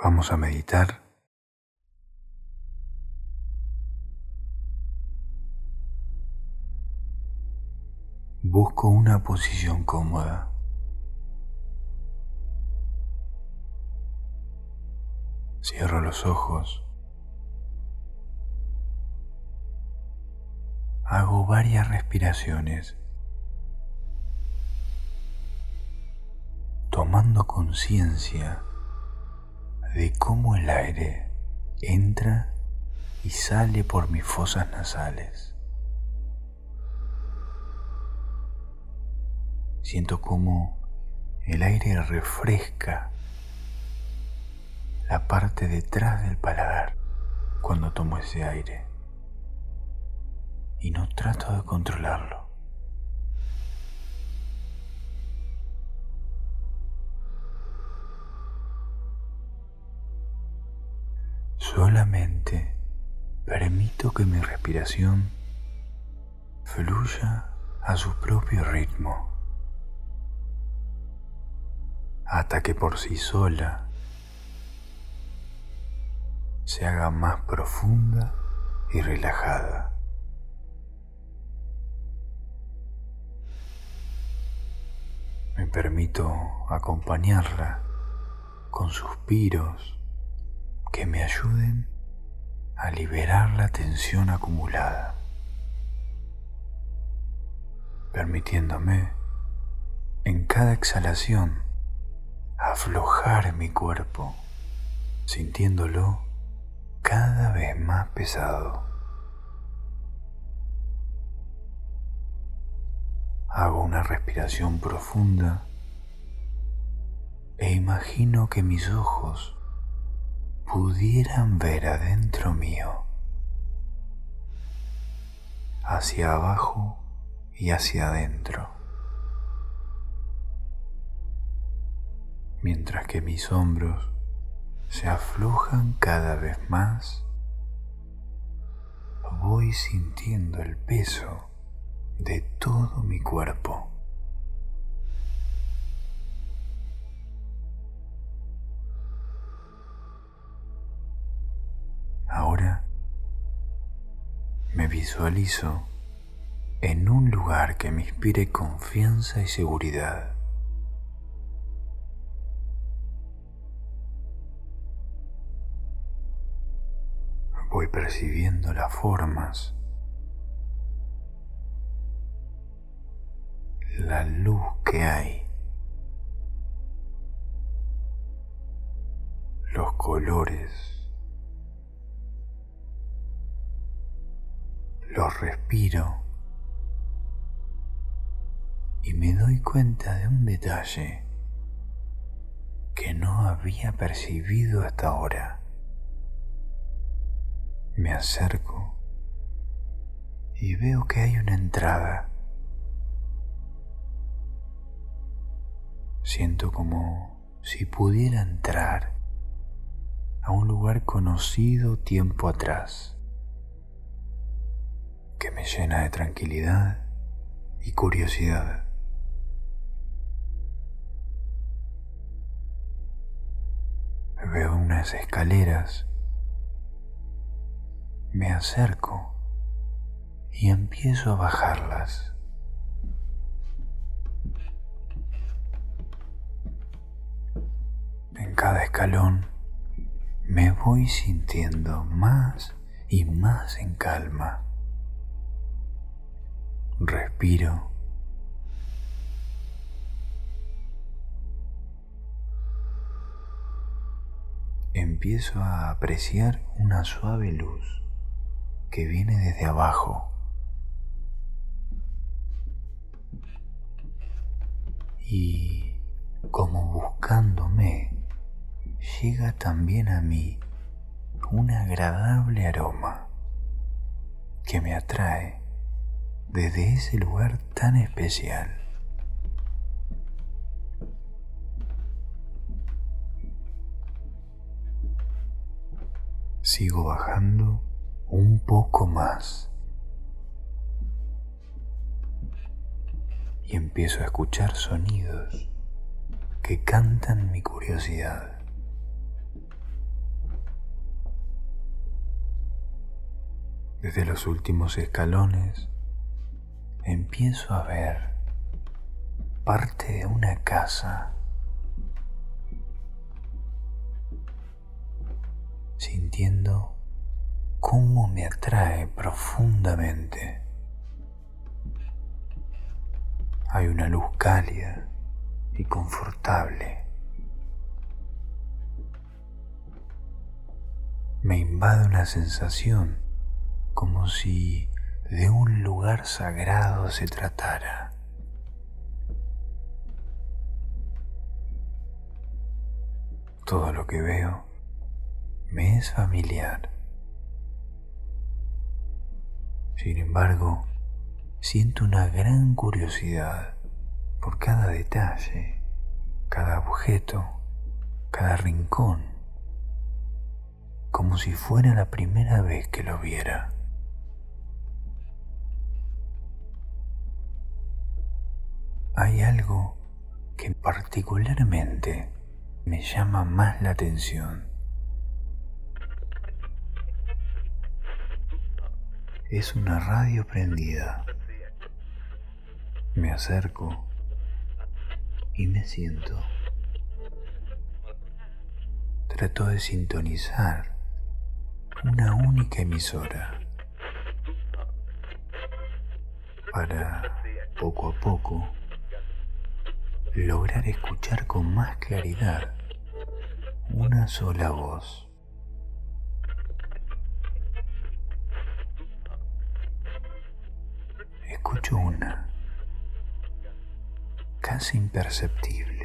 Vamos a meditar. Busco una posición cómoda. Cierro los ojos. Hago varias respiraciones. Tomando conciencia de cómo el aire entra y sale por mis fosas nasales. Siento como el aire refresca la parte detrás del paladar cuando tomo ese aire y no trato de controlarlo. Permito que mi respiración fluya a su propio ritmo, hasta que por sí sola se haga más profunda y relajada. Me permito acompañarla con suspiros que me ayuden a liberar la tensión acumulada, permitiéndome en cada exhalación aflojar mi cuerpo, sintiéndolo cada vez más pesado. Hago una respiración profunda e imagino que mis ojos pudieran ver adentro mío, hacia abajo y hacia adentro, mientras que mis hombros se aflojan cada vez más, voy sintiendo el peso de todo mi cuerpo. Visualizo en un lugar que me inspire confianza y seguridad. Voy percibiendo las formas, la luz que hay, los colores. Respiro y me doy cuenta de un detalle que no había percibido hasta ahora. Me acerco y veo que hay una entrada. Siento como si pudiera entrar a un lugar conocido tiempo atrás que me llena de tranquilidad y curiosidad. Veo unas escaleras, me acerco y empiezo a bajarlas. En cada escalón me voy sintiendo más y más en calma. Respiro. Empiezo a apreciar una suave luz que viene desde abajo. Y como buscándome, llega también a mí un agradable aroma que me atrae desde ese lugar tan especial. Sigo bajando un poco más y empiezo a escuchar sonidos que cantan mi curiosidad. Desde los últimos escalones empiezo a ver parte de una casa sintiendo cómo me atrae profundamente. Hay una luz cálida y confortable. Me invade una sensación como si de un lugar sagrado se tratara. Todo lo que veo me es familiar. Sin embargo, siento una gran curiosidad por cada detalle, cada objeto, cada rincón, como si fuera la primera vez que lo viera. Hay algo que particularmente me llama más la atención. Es una radio prendida. Me acerco y me siento. Trato de sintonizar una única emisora para poco a poco lograr escuchar con más claridad una sola voz. Escucho una, casi imperceptible.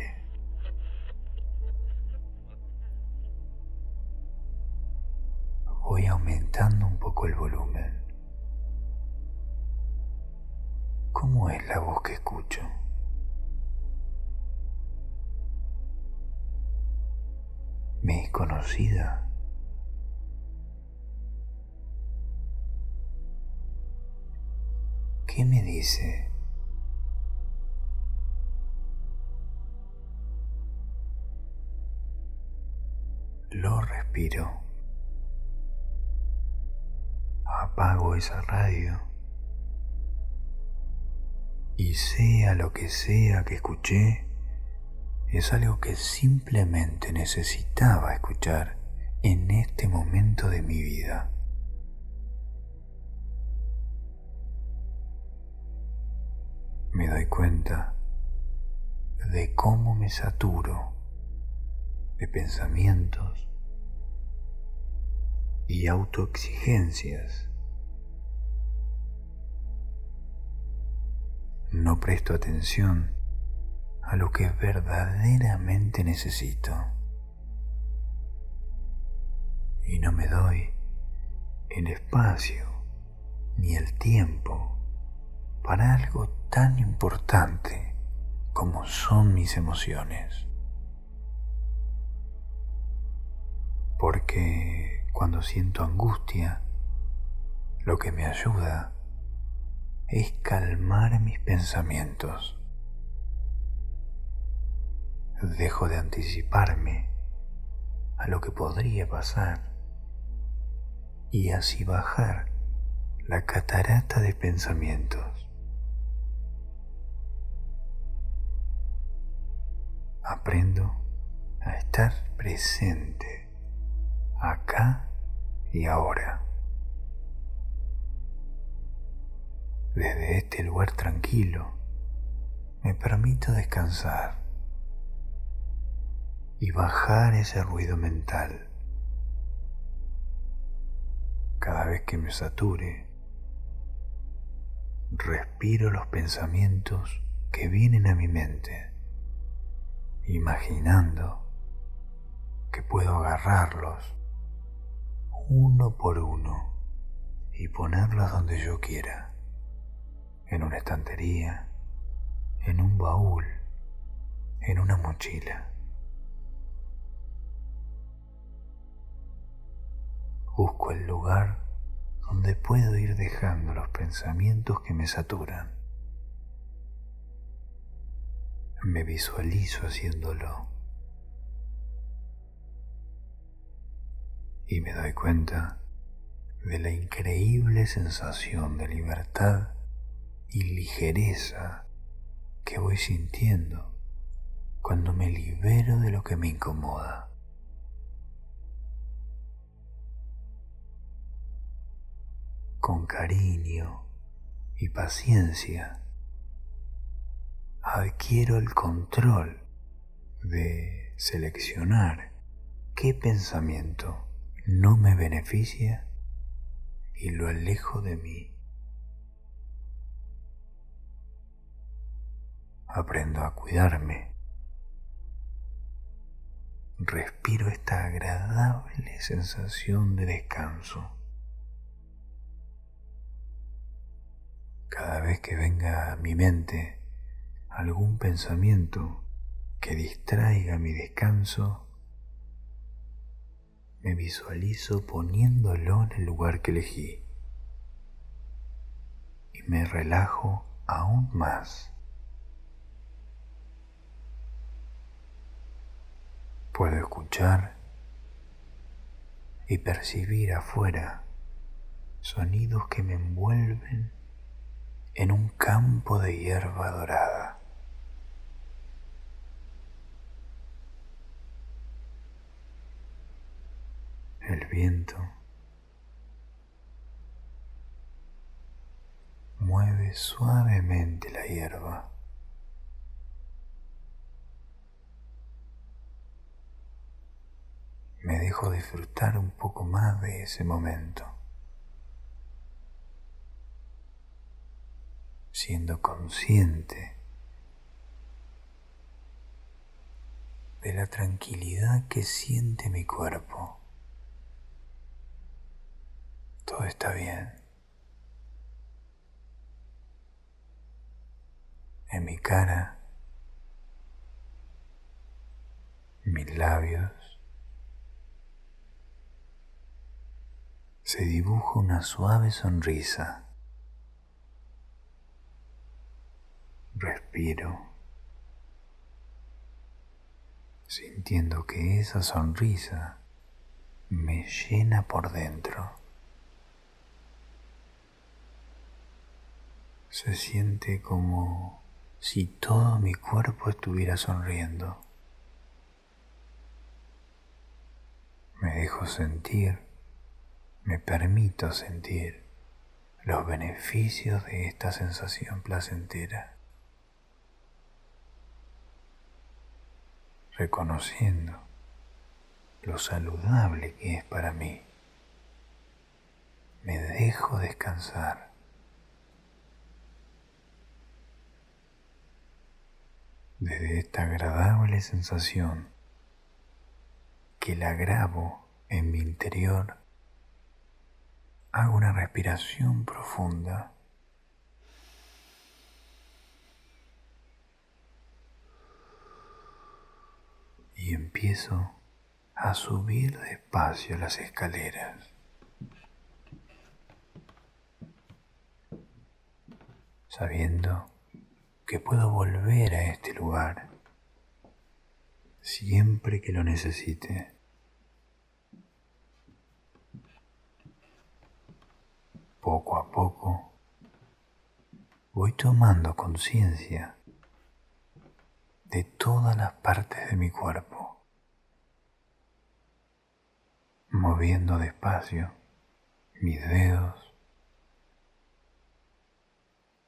Lo respiro. Apago esa radio. Y sea lo que sea que escuché, es algo que simplemente necesitaba escuchar en este momento de mi vida. Doy cuenta de cómo me saturo de pensamientos y autoexigencias. No presto atención a lo que verdaderamente necesito. Y no me doy el espacio ni el tiempo para algo tan importante como son mis emociones. Porque cuando siento angustia, lo que me ayuda es calmar mis pensamientos dejo de anticiparme a lo que podría pasar y así bajar la catarata de pensamientos. Aprendo a estar presente acá y ahora. Desde este lugar tranquilo me permito descansar y bajar ese ruido mental. Cada vez que me sature, respiro los pensamientos que vienen a mi mente, imaginando que puedo agarrarlos uno por uno y ponerlos donde yo quiera, en una estantería, en un baúl, en una mochila. Busco el lugar donde puedo ir dejando los pensamientos que me saturan. Me visualizo haciéndolo. Y me doy cuenta de la increíble sensación de libertad y ligereza que voy sintiendo cuando me libero de lo que me incomoda. Con cariño y paciencia adquiero el control de seleccionar qué pensamiento no me beneficia y lo alejo de mí. Aprendo a cuidarme. Respiro esta agradable sensación de descanso. Cada vez que venga a mi mente algún pensamiento que distraiga mi descanso, me visualizo poniéndolo en el lugar que elegí y me relajo aún más. Puedo escuchar y percibir afuera sonidos que me envuelven en un campo de hierba dorada. El viento mueve suavemente la hierba. Me dejo disfrutar un poco más de ese momento, siendo consciente de la tranquilidad que siente mi cuerpo. Todo está bien. En mi cara, mis labios, se dibuja una suave sonrisa. Respiro, sintiendo que esa sonrisa me llena por dentro. Se siente como si todo mi cuerpo estuviera sonriendo. Me dejo sentir, me permito sentir los beneficios de esta sensación placentera, reconociendo lo saludable que es para mí. Me dejo descansar. Desde esta agradable sensación que la grabo en mi interior, hago una respiración profunda. Y empiezo a subir despacio las escaleras. sabiendo que puedo volver a este lugar siempre que lo necesite. Poco a poco voy tomando conciencia de todas las partes de mi cuerpo, moviendo despacio mis dedos,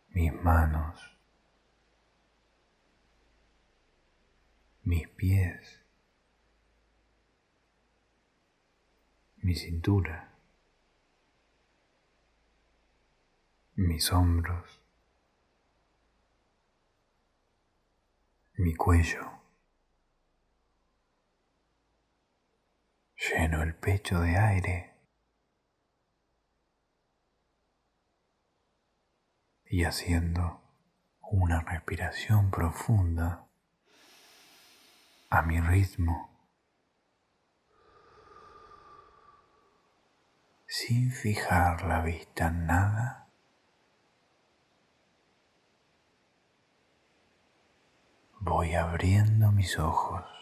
mis manos, mis pies, mi cintura, mis hombros, mi cuello. Lleno el pecho de aire y haciendo una respiración profunda a mi ritmo, sin fijar la vista en nada, voy abriendo mis ojos.